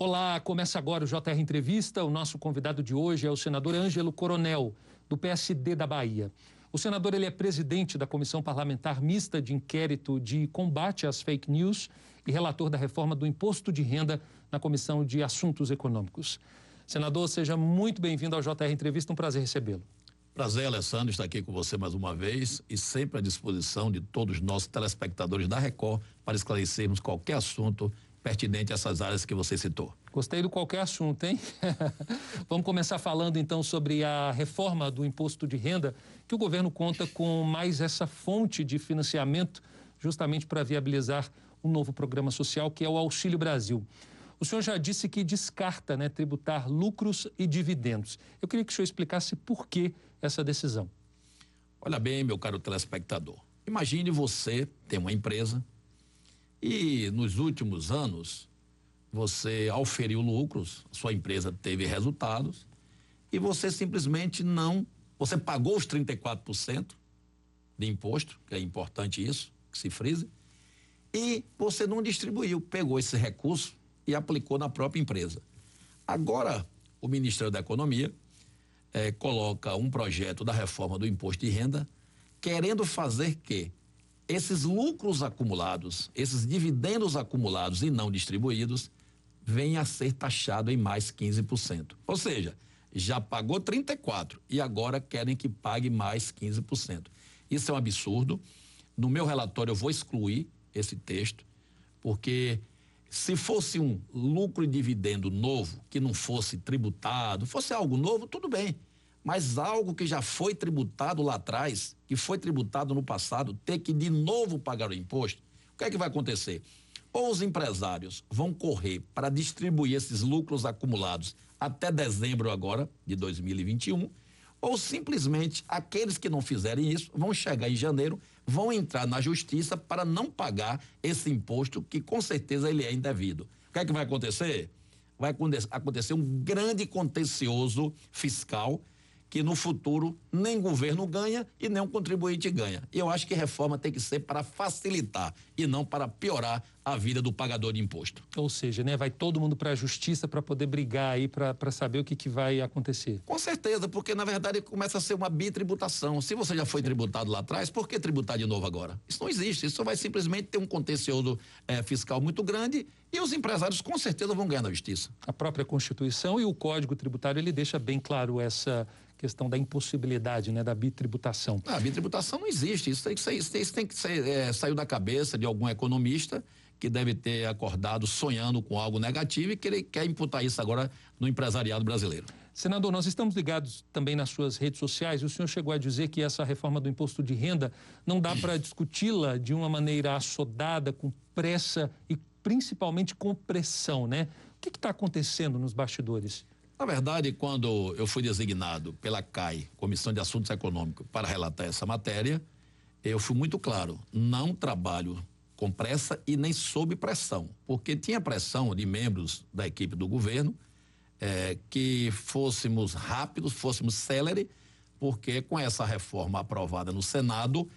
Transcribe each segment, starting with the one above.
Olá, começa agora o JR Entrevista. O nosso convidado de hoje é o senador Ângelo Coronel, do PSD da Bahia. O senador ele é presidente da Comissão Parlamentar Mista de Inquérito de Combate às Fake News e relator da reforma do Imposto de Renda na Comissão de Assuntos Econômicos. Senador, seja muito bem-vindo ao JR Entrevista, um prazer recebê-lo. Prazer, Alessandro, estar aqui com você mais uma vez e sempre à disposição de todos os nossos telespectadores da Record para esclarecermos qualquer assunto pertinente a essas áreas que você citou. Gostei do qualquer assunto, hein? Vamos começar falando então sobre a reforma do imposto de renda, que o governo conta com mais essa fonte de financiamento justamente para viabilizar um novo programa social que é o Auxílio Brasil. O senhor já disse que descarta né, tributar lucros e dividendos. Eu queria que o senhor explicasse por que essa decisão. Olha bem, meu caro telespectador. Imagine você ter uma empresa e nos últimos anos você auferiu lucros, sua empresa teve resultados e você simplesmente não, você pagou os 34% de imposto, que é importante isso, que se frise, e você não distribuiu, pegou esse recurso e aplicou na própria empresa. Agora, o Ministério da Economia eh, coloca um projeto da reforma do imposto de renda, querendo fazer que esses lucros acumulados, esses dividendos acumulados e não distribuídos, venham a ser taxado em mais 15%. Ou seja, já pagou 34 e agora querem que pague mais 15%. Isso é um absurdo. No meu relatório eu vou excluir esse texto, porque se fosse um lucro e dividendo novo, que não fosse tributado, fosse algo novo, tudo bem. Mas algo que já foi tributado lá atrás, que foi tributado no passado, ter que de novo pagar o imposto, o que é que vai acontecer? Ou os empresários vão correr para distribuir esses lucros acumulados até dezembro agora de 2021, ou simplesmente aqueles que não fizerem isso vão chegar em janeiro, vão entrar na justiça para não pagar esse imposto que com certeza ele é indevido. O que é que vai acontecer? Vai acontecer um grande contencioso fiscal que no futuro nem governo ganha e nem um contribuinte ganha. Eu acho que reforma tem que ser para facilitar e não para piorar a vida do pagador de imposto. Ou seja, né, vai todo mundo para a justiça para poder brigar aí para saber o que, que vai acontecer. Com certeza, porque na verdade começa a ser uma bitributação. Se você já foi tributado lá atrás, por que tributar de novo agora? Isso não existe. Isso vai simplesmente ter um contencioso eh, fiscal muito grande e os empresários com certeza vão ganhar na justiça. A própria Constituição e o Código Tributário ele deixa bem claro essa questão da impossibilidade, né, da bitributação. Ah, a bitributação não existe. Isso tem que, ser, isso tem, isso tem que ser, é, saiu da cabeça de algum economista que deve ter acordado sonhando com algo negativo e que ele quer imputar isso agora no empresariado brasileiro. Senador, nós estamos ligados também nas suas redes sociais e o senhor chegou a dizer que essa reforma do imposto de renda não dá para discuti-la de uma maneira assodada, com pressa e principalmente com pressão, né? O que está acontecendo nos bastidores? Na verdade, quando eu fui designado pela CAI, Comissão de Assuntos Econômicos, para relatar essa matéria, eu fui muito claro: não trabalho com pressa e nem sob pressão, porque tinha pressão de membros da equipe do governo eh, que fôssemos rápidos, fôssemos célere, porque com essa reforma aprovada no Senado,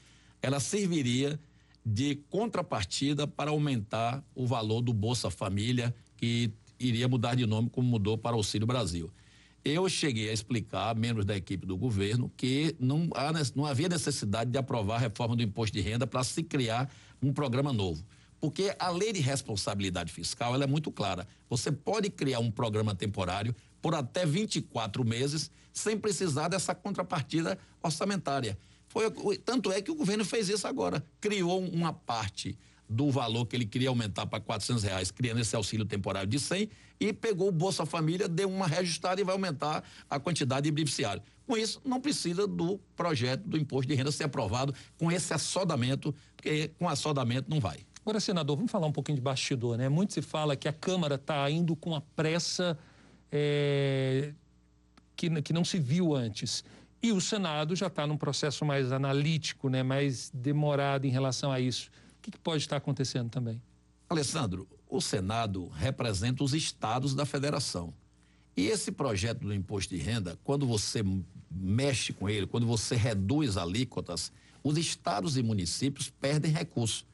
ela serviria de contrapartida para aumentar o valor do Bolsa Família, que iria mudar de nome como mudou para Auxílio Brasil. Eu cheguei a explicar membros da equipe do governo que não, há, não havia necessidade de aprovar a reforma do imposto de renda para se criar um programa novo. Porque a lei de responsabilidade fiscal é muito clara. Você pode criar um programa temporário por até 24 meses sem precisar dessa contrapartida orçamentária. Foi, tanto é que o governo fez isso agora. Criou uma parte do valor que ele queria aumentar para quatrocentos reais, criando esse auxílio temporário de 100 e pegou o Bolsa Família, deu uma reajustada e vai aumentar a quantidade de beneficiários. Com isso, não precisa do projeto do imposto de renda ser aprovado com esse assodamento, porque com assodamento não vai. Agora, senador, vamos falar um pouquinho de bastidor, né? Muito se fala que a Câmara está indo com a pressa é, que, que não se viu antes. E o Senado já está num processo mais analítico, né? mais demorado em relação a isso. Que, que pode estar acontecendo também? Alessandro, o Senado representa os estados da federação. E esse projeto do imposto de renda, quando você mexe com ele, quando você reduz alíquotas, os estados e municípios perdem recursos.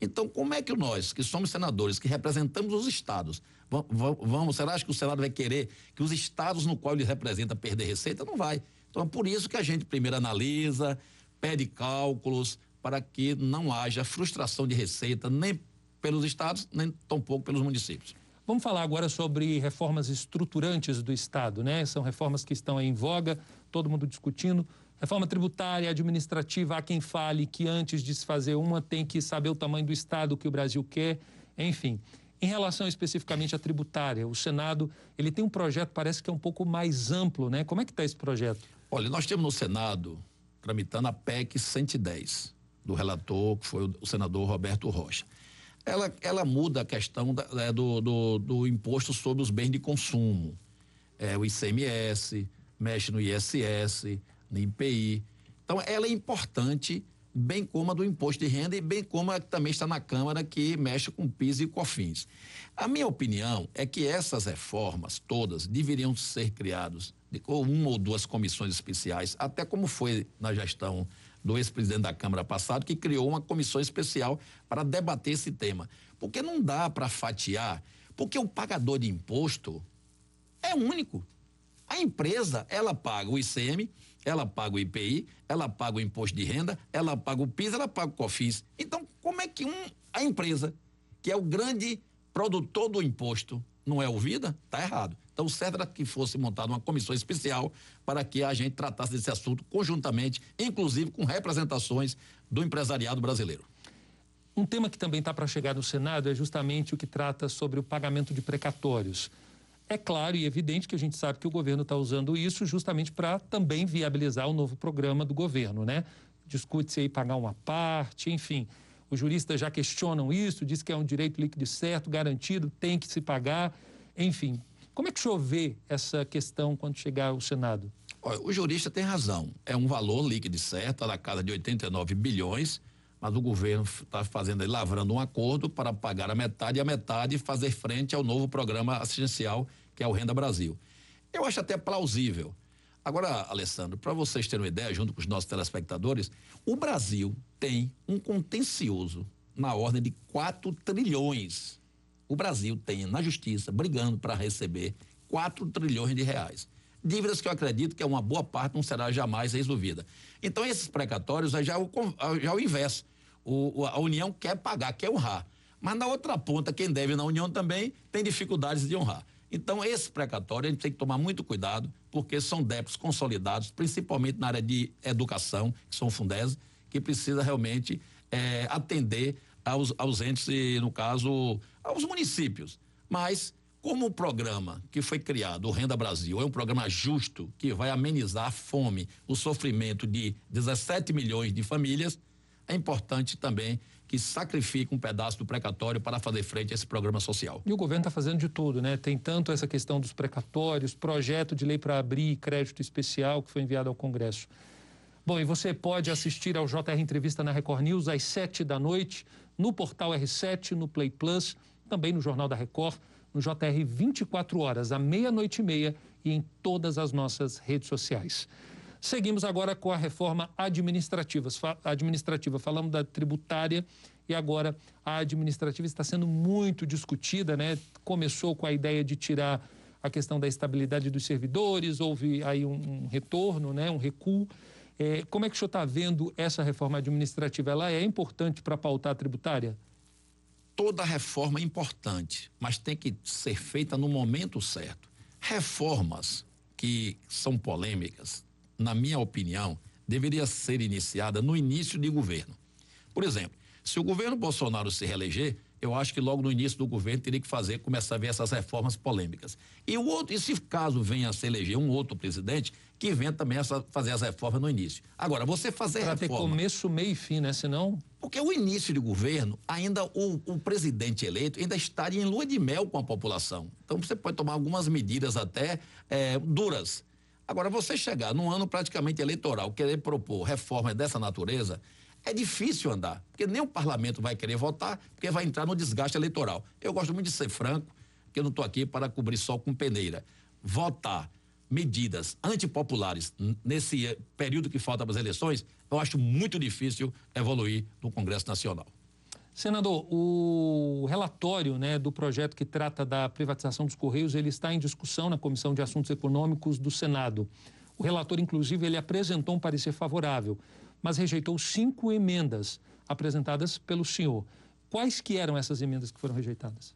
Então, como é que nós, que somos senadores, que representamos os estados, vamos, será que o Senado vai querer que os estados no qual ele representa perder receita? Não vai. Então, é por isso que a gente primeiro analisa, pede cálculos, para que não haja frustração de receita nem pelos estados, nem tampouco pelos municípios. Vamos falar agora sobre reformas estruturantes do Estado, né? São reformas que estão em voga, todo mundo discutindo. Reforma tributária, administrativa, há quem fale que antes de se fazer uma tem que saber o tamanho do Estado que o Brasil quer, enfim. Em relação especificamente à tributária, o Senado ele tem um projeto, parece que é um pouco mais amplo, né? Como é que está esse projeto? Olha, nós temos no Senado tramitando a PEC 110, do relator, que foi o senador Roberto Rocha. Ela, ela muda a questão da, do, do, do, imposto sobre os bens de consumo. É, o ICMS, mexe no ISS, no IPI. Então, ela é importante, bem como a do imposto de renda e bem como a que também está na Câmara, que mexe com PIS e COFINS. A minha opinião é que essas reformas todas deveriam ser criadas com uma ou duas comissões especiais, até como foi na gestão do ex-presidente da Câmara passado, que criou uma comissão especial para debater esse tema. Porque não dá para fatiar, porque o pagador de imposto é único. A empresa, ela paga o ICM, ela paga o IPI, ela paga o imposto de renda, ela paga o PIS, ela paga o COFINS. Então, como é que um, a empresa, que é o grande produtor do imposto, não é ouvida? Está errado. Então, o certo era que fosse montada uma comissão especial para que a gente tratasse desse assunto conjuntamente, inclusive com representações do empresariado brasileiro. Um tema que também está para chegar no Senado é justamente o que trata sobre o pagamento de precatórios. É claro e evidente que a gente sabe que o governo está usando isso justamente para também viabilizar o novo programa do governo, né? Discute-se aí pagar uma parte, enfim. Os juristas já questionam isso, diz que é um direito líquido certo, garantido, tem que se pagar, enfim. Como é que o senhor vê essa questão quando chegar ao Senado? Olha, o jurista tem razão. É um valor líquido certo, na casa de 89 bilhões, mas o governo está fazendo, lavrando um acordo para pagar a metade e a metade fazer frente ao novo programa assistencial que é o Renda Brasil. Eu acho até plausível. Agora, Alessandro, para vocês terem uma ideia, junto com os nossos telespectadores, o Brasil tem um contencioso na ordem de 4 trilhões. O Brasil tem na justiça brigando para receber 4 trilhões de reais. Dívidas que eu acredito que é uma boa parte não será jamais resolvida. Então, esses precatórios é já o, já é o inverso. O, a União quer pagar, quer honrar. Mas na outra ponta, quem deve na União também tem dificuldades de honrar. Então, esse precatório a gente tem que tomar muito cuidado, porque são débitos consolidados, principalmente na área de educação, que são Fundese, que precisa realmente é, atender aos, aos entes, no caso, aos municípios. Mas, como o programa que foi criado, o Renda Brasil, é um programa justo, que vai amenizar a fome, o sofrimento de 17 milhões de famílias, é importante também que sacrifique um pedaço do precatório para fazer frente a esse programa social. E o governo está fazendo de tudo, né? Tem tanto essa questão dos precatórios, projeto de lei para abrir crédito especial que foi enviado ao Congresso. Bom, e você pode assistir ao JR Entrevista na Record News às sete da noite, no portal R7, no Play Plus, também no Jornal da Record, no JR 24 horas, à meia-noite e meia e em todas as nossas redes sociais. Seguimos agora com a reforma administrativa. administrativa. Falamos da tributária e agora a administrativa está sendo muito discutida, né? Começou com a ideia de tirar a questão da estabilidade dos servidores, houve aí um, um retorno, né? Um recuo. É, como é que o senhor está vendo essa reforma administrativa? Ela é importante para pautar a tributária? Toda reforma é importante, mas tem que ser feita no momento certo. Reformas que são polêmicas na minha opinião, deveria ser iniciada no início de governo. Por exemplo, se o governo Bolsonaro se reeleger, eu acho que logo no início do governo teria que fazer, começar a ver essas reformas polêmicas. E o outro, e se caso venha a se eleger um outro presidente, que venha também essa, fazer as reformas no início. Agora, você fazer pra reforma... ter começo, meio e fim, né? Senão... Porque o início de governo, ainda o, o presidente eleito ainda estaria em lua de mel com a população. Então, você pode tomar algumas medidas até é, duras Agora, você chegar num ano praticamente eleitoral, querer propor reformas dessa natureza, é difícil andar, porque nem o parlamento vai querer votar, porque vai entrar no desgaste eleitoral. Eu gosto muito de ser franco, que eu não estou aqui para cobrir só com peneira. Votar medidas antipopulares nesse eh, período que falta para as eleições, eu acho muito difícil evoluir no Congresso Nacional. Senador, o relatório né, do projeto que trata da privatização dos Correios, ele está em discussão na Comissão de Assuntos Econômicos do Senado. O relator, inclusive, ele apresentou um parecer favorável, mas rejeitou cinco emendas apresentadas pelo senhor. Quais que eram essas emendas que foram rejeitadas?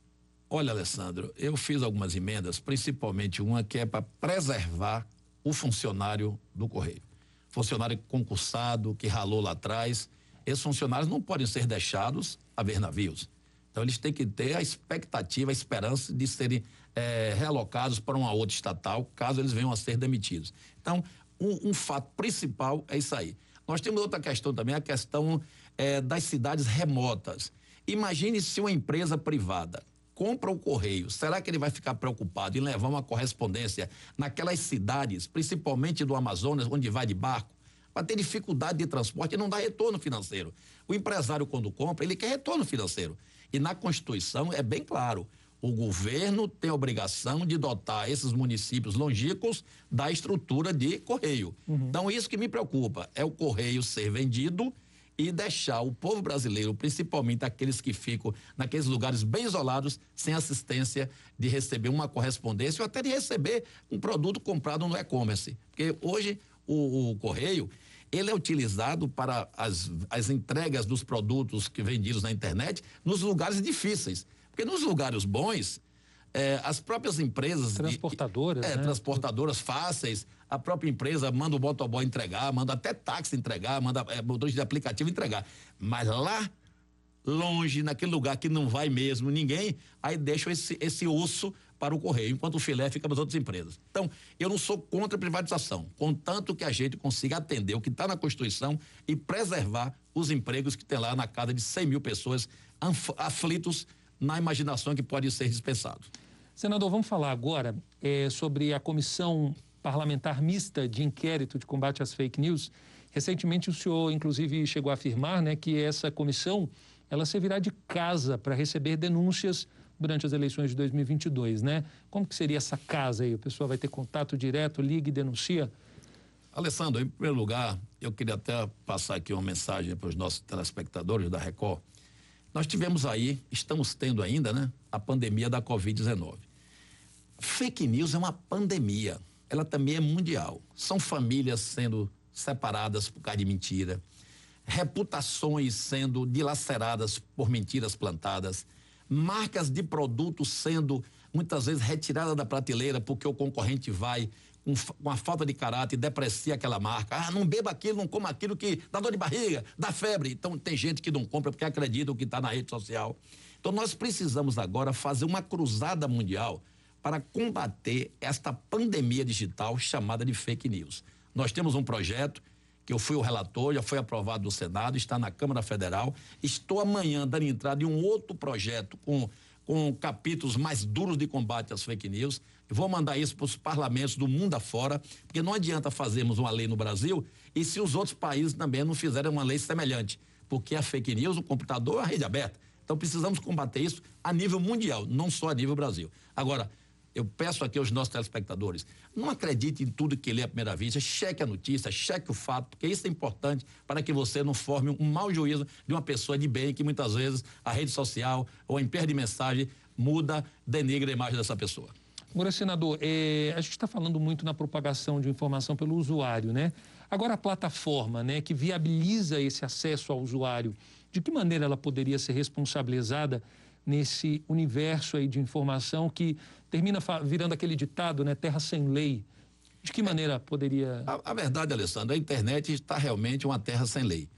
Olha, Alessandro, eu fiz algumas emendas, principalmente uma que é para preservar o funcionário do Correio. Funcionário concursado, que ralou lá atrás. Esses funcionários não podem ser deixados a ver navios. Então, eles têm que ter a expectativa, a esperança de serem é, realocados para uma outra estatal, caso eles venham a ser demitidos. Então, um, um fato principal é isso aí. Nós temos outra questão também, a questão é, das cidades remotas. Imagine se uma empresa privada compra o correio, será que ele vai ficar preocupado em levar uma correspondência naquelas cidades, principalmente do Amazonas, onde vai de barco? Vai ter dificuldade de transporte e não dá retorno financeiro. O empresário, quando compra, ele quer retorno financeiro. E na Constituição é bem claro: o governo tem a obrigação de dotar esses municípios longínquos da estrutura de correio. Uhum. Então, isso que me preocupa é o correio ser vendido e deixar o povo brasileiro, principalmente aqueles que ficam naqueles lugares bem isolados, sem assistência de receber uma correspondência ou até de receber um produto comprado no e-commerce. Porque hoje o, o correio ele é utilizado para as, as entregas dos produtos que vendidos na internet nos lugares difíceis. Porque nos lugares bons, é, as próprias empresas. Transportadoras. é, né? transportadoras fáceis. A própria empresa manda o motoboy entregar, manda até táxi entregar, manda é, motorista de aplicativo entregar. Mas lá, longe, naquele lugar que não vai mesmo ninguém, aí deixam esse, esse osso para o correio, enquanto o filé fica nas outras empresas. Então, eu não sou contra a privatização, contanto que a gente consiga atender o que está na Constituição e preservar os empregos que tem lá na casa de 100 mil pessoas aflitos na imaginação que pode ser dispensado. Senador, vamos falar agora é, sobre a comissão parlamentar mista de inquérito de combate às fake news. Recentemente o senhor, inclusive, chegou a afirmar né, que essa comissão ela servirá de casa para receber denúncias durante as eleições de 2022, né? Como que seria essa casa aí? O pessoal vai ter contato direto, liga e denuncia? Alessandro, em primeiro lugar, eu queria até passar aqui uma mensagem para os nossos telespectadores da Record. Nós tivemos aí, estamos tendo ainda, né, a pandemia da Covid-19. Fake news é uma pandemia, ela também é mundial. São famílias sendo separadas por causa de mentira, reputações sendo dilaceradas por mentiras plantadas, marcas de produtos sendo muitas vezes retiradas da prateleira porque o concorrente vai com, com a falta de caráter, deprecia aquela marca. Ah, não beba aquilo, não coma aquilo que dá dor de barriga, dá febre. Então tem gente que não compra porque acredita o que está na rede social. Então nós precisamos agora fazer uma cruzada mundial para combater esta pandemia digital chamada de fake news. Nós temos um projeto que eu fui o relator, já foi aprovado no Senado, está na Câmara Federal. Estou amanhã dando entrada em um outro projeto com com capítulos mais duros de combate às fake news. Vou mandar isso para os parlamentos do mundo afora, porque não adianta fazermos uma lei no Brasil e se os outros países também não fizerem uma lei semelhante, porque a fake news, o computador, a rede aberta. Então precisamos combater isso a nível mundial, não só a nível Brasil. Agora, eu peço aqui aos nossos telespectadores, não acredite em tudo que lê à primeira vista, cheque a notícia, cheque o fato, porque isso é importante para que você não forme um mau juízo de uma pessoa de bem que muitas vezes a rede social ou a empresa de mensagem muda, denigra a imagem dessa pessoa. Agora, senador, é, a gente está falando muito na propagação de informação pelo usuário, né? Agora, a plataforma, né, que viabiliza esse acesso ao usuário, de que maneira ela poderia ser responsabilizada nesse universo aí de informação que termina virando aquele ditado, né? Terra sem lei. De que maneira poderia. A, a verdade, Alessandro, a internet está realmente uma terra sem lei.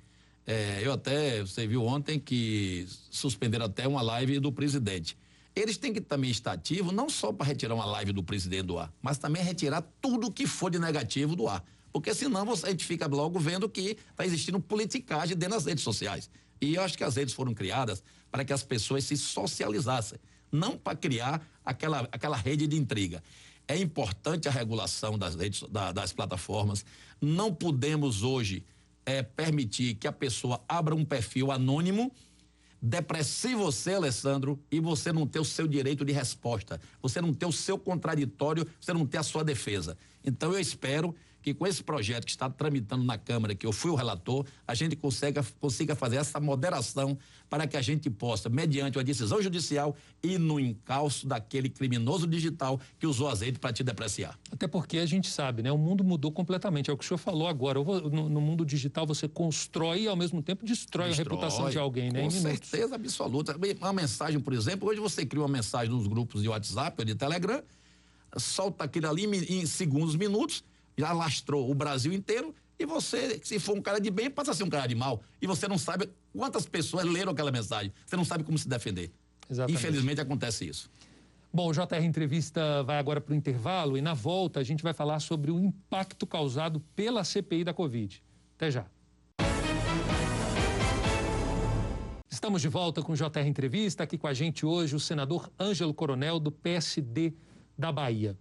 É, eu até, você viu ontem que suspenderam até uma live do presidente. Eles têm que também estar ativos, não só para retirar uma live do presidente do ar, mas também retirar tudo que for de negativo do ar. Porque senão você, a gente fica logo vendo que está existindo politicagem dentro das redes sociais. E eu acho que as redes foram criadas para que as pessoas se socializassem, não para criar aquela, aquela rede de intriga. É importante a regulação das redes, da, das plataformas. Não podemos hoje é, permitir que a pessoa abra um perfil anônimo, deprecie você, Alessandro, e você não ter o seu direito de resposta, você não ter o seu contraditório, você não ter a sua defesa. Então eu espero que com esse projeto que está tramitando na Câmara, que eu fui o relator, a gente consiga, consiga fazer essa moderação para que a gente possa, mediante uma decisão judicial, ir no encalço daquele criminoso digital que usou azeite para te depreciar. Até porque a gente sabe, né? O mundo mudou completamente. É o que o senhor falou agora. No, no mundo digital você constrói e ao mesmo tempo destrói, destrói a reputação de alguém, né? Com certeza absoluta. Uma mensagem, por exemplo, hoje você cria uma mensagem nos grupos de WhatsApp ou de Telegram, solta aquilo ali em segundos, minutos, já lastrou o Brasil inteiro e você, se for um cara de bem, passa a ser um cara de mal. E você não sabe quantas pessoas leram aquela mensagem. Você não sabe como se defender. Exatamente. Infelizmente acontece isso. Bom, o JR Entrevista vai agora para o intervalo e na volta a gente vai falar sobre o impacto causado pela CPI da Covid. Até já. Estamos de volta com o JR Entrevista. Aqui com a gente hoje o senador Ângelo Coronel, do PSD da Bahia.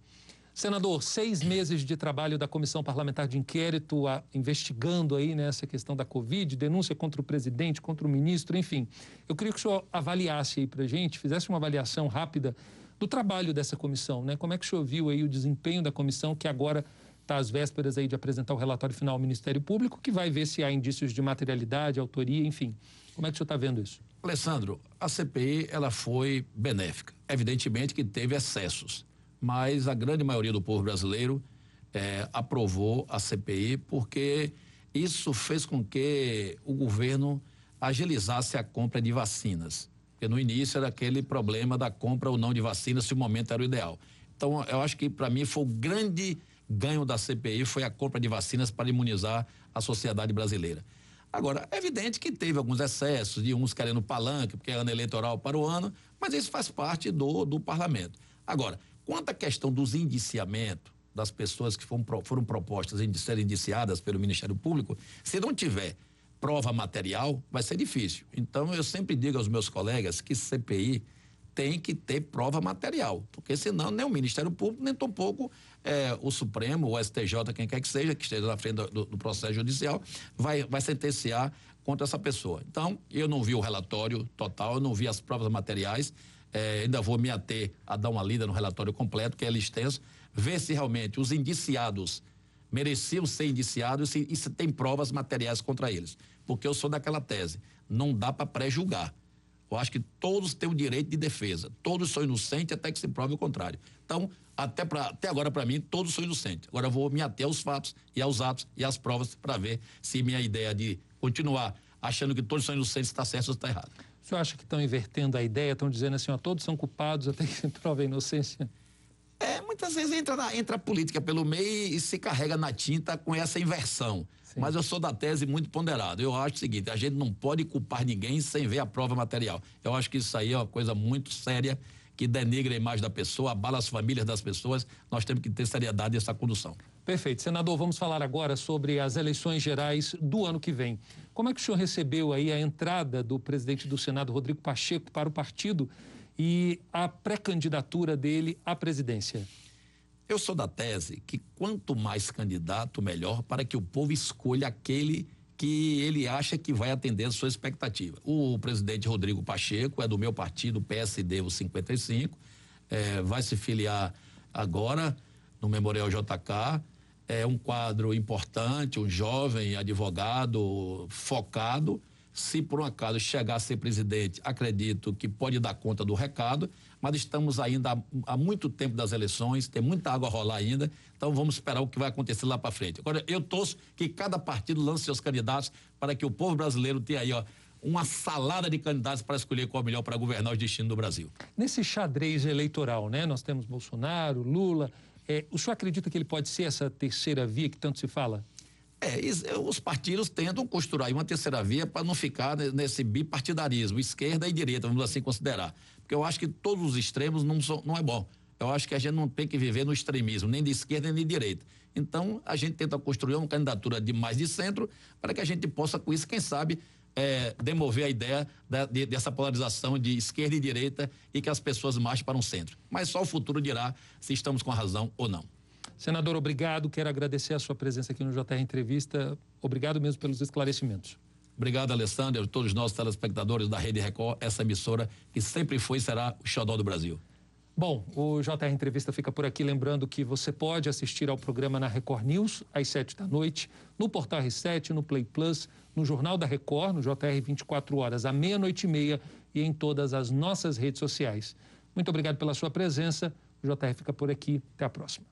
Senador, seis meses de trabalho da Comissão Parlamentar de Inquérito a, investigando aí nessa questão da Covid, denúncia contra o presidente, contra o ministro, enfim. Eu queria que o senhor avaliasse aí para a gente, fizesse uma avaliação rápida do trabalho dessa comissão, né? Como é que o senhor viu aí o desempenho da comissão que agora está às vésperas aí de apresentar o relatório final ao Ministério Público, que vai ver se há indícios de materialidade, autoria, enfim. Como é que o senhor está vendo isso? Alessandro, a CPI ela foi benéfica. Evidentemente que teve excessos mas a grande maioria do povo brasileiro é, aprovou a CPI porque isso fez com que o governo agilizasse a compra de vacinas. Porque no início era aquele problema da compra ou não de vacinas, se o momento era o ideal. Então, eu acho que para mim foi o grande ganho da CPI foi a compra de vacinas para imunizar a sociedade brasileira. Agora, é evidente que teve alguns excessos, de uns querendo palanque, porque é ano eleitoral para o ano, mas isso faz parte do, do parlamento. Agora, Quanto à questão dos indiciamentos das pessoas que foram, foram propostas em serem indiciadas pelo Ministério Público, se não tiver prova material, vai ser difícil. Então, eu sempre digo aos meus colegas que CPI tem que ter prova material, porque senão nem o Ministério Público, nem tampouco é, o Supremo, o STJ, quem quer que seja, que esteja na frente do, do, processo judicial, vai, vai sentenciar contra essa pessoa. Então, eu não vi o relatório total, eu não vi as provas materiais, é, ainda vou me ater a dar uma lida no relatório completo, que é extenso, ver se realmente os indiciados mereciam ser indiciados e se, tem provas materiais contra eles. Porque eu sou daquela tese, não dá para pré-julgar. Eu acho que todos têm o direito de defesa. Todos são inocentes até que se prove o contrário. Então, até, pra, até agora, para mim, todos são inocentes. Agora eu vou me ater aos fatos e aos atos e às provas para ver se minha ideia de continuar achando que todos são inocentes está certo ou está errado. O senhor acha que estão invertendo a ideia, estão dizendo assim, ó, todos são culpados até que se prove a inocência? É, muitas vezes entra, na, entra a política pelo meio e se carrega na tinta com essa inversão. Sim. Mas eu sou da tese muito ponderada. Eu acho o seguinte: a gente não pode culpar ninguém sem ver a prova material. Eu acho que isso aí é uma coisa muito séria que denigra a imagem da pessoa, abala as famílias das pessoas. Nós temos que ter seriedade nessa condução. Perfeito. Senador, vamos falar agora sobre as eleições gerais do ano que vem. Como é que o senhor recebeu aí a entrada do presidente do Senado, Rodrigo Pacheco, para o partido e a pré-candidatura dele à presidência? Eu sou da tese que quanto mais candidato, melhor, para que o povo escolha aquele que ele acha que vai atender a sua expectativa. O presidente Rodrigo Pacheco é do meu partido, PSD, o 55, é, vai se filiar agora no Memorial JK é um quadro importante, um jovem advogado focado. Se por um acaso chegar a ser presidente, acredito que pode dar conta do recado, mas estamos ainda há, muito tempo das eleições, tem muita água a rolar ainda, então vamos esperar o que vai acontecer lá para frente. Agora, eu torço que cada partido lance seus candidatos para que o povo brasileiro tenha aí, ó, uma salada de candidatos para escolher qual é o melhor para governar o destino do Brasil. Nesse xadrez eleitoral, né? Nós temos Bolsonaro, Lula, é, o senhor acredita que ele pode ser essa terceira via que tanto se fala? É, os partidos tentam costurar uma terceira via para não ficar nesse bipartidarismo, esquerda e direita, vamos assim considerar. Porque eu acho que todos os extremos não, são, não é bom. Eu acho que a gente não tem que viver no extremismo, nem de esquerda nem de direita. Então, a gente tenta construir uma candidatura de mais de centro para que a gente possa, com isso, quem sabe, é, demover a ideia da, de, dessa polarização de esquerda e direita e que as pessoas marchem para um centro. Mas só o futuro dirá se estamos com a razão ou não. Senador, obrigado. Quero agradecer a sua presença aqui no JR Entrevista. Obrigado mesmo pelos esclarecimentos. Obrigado, Alessandro, a todos nós telespectadores da Rede Record, essa emissora que sempre foi e será o xodó do Brasil. Bom, o JR Entrevista fica por aqui. Lembrando que você pode assistir ao programa na Record News às 7 da noite, no Portal R7, no Play Plus, no Jornal da Record, no JR 24 horas, à meia-noite e meia e em todas as nossas redes sociais. Muito obrigado pela sua presença. O JR fica por aqui. Até a próxima.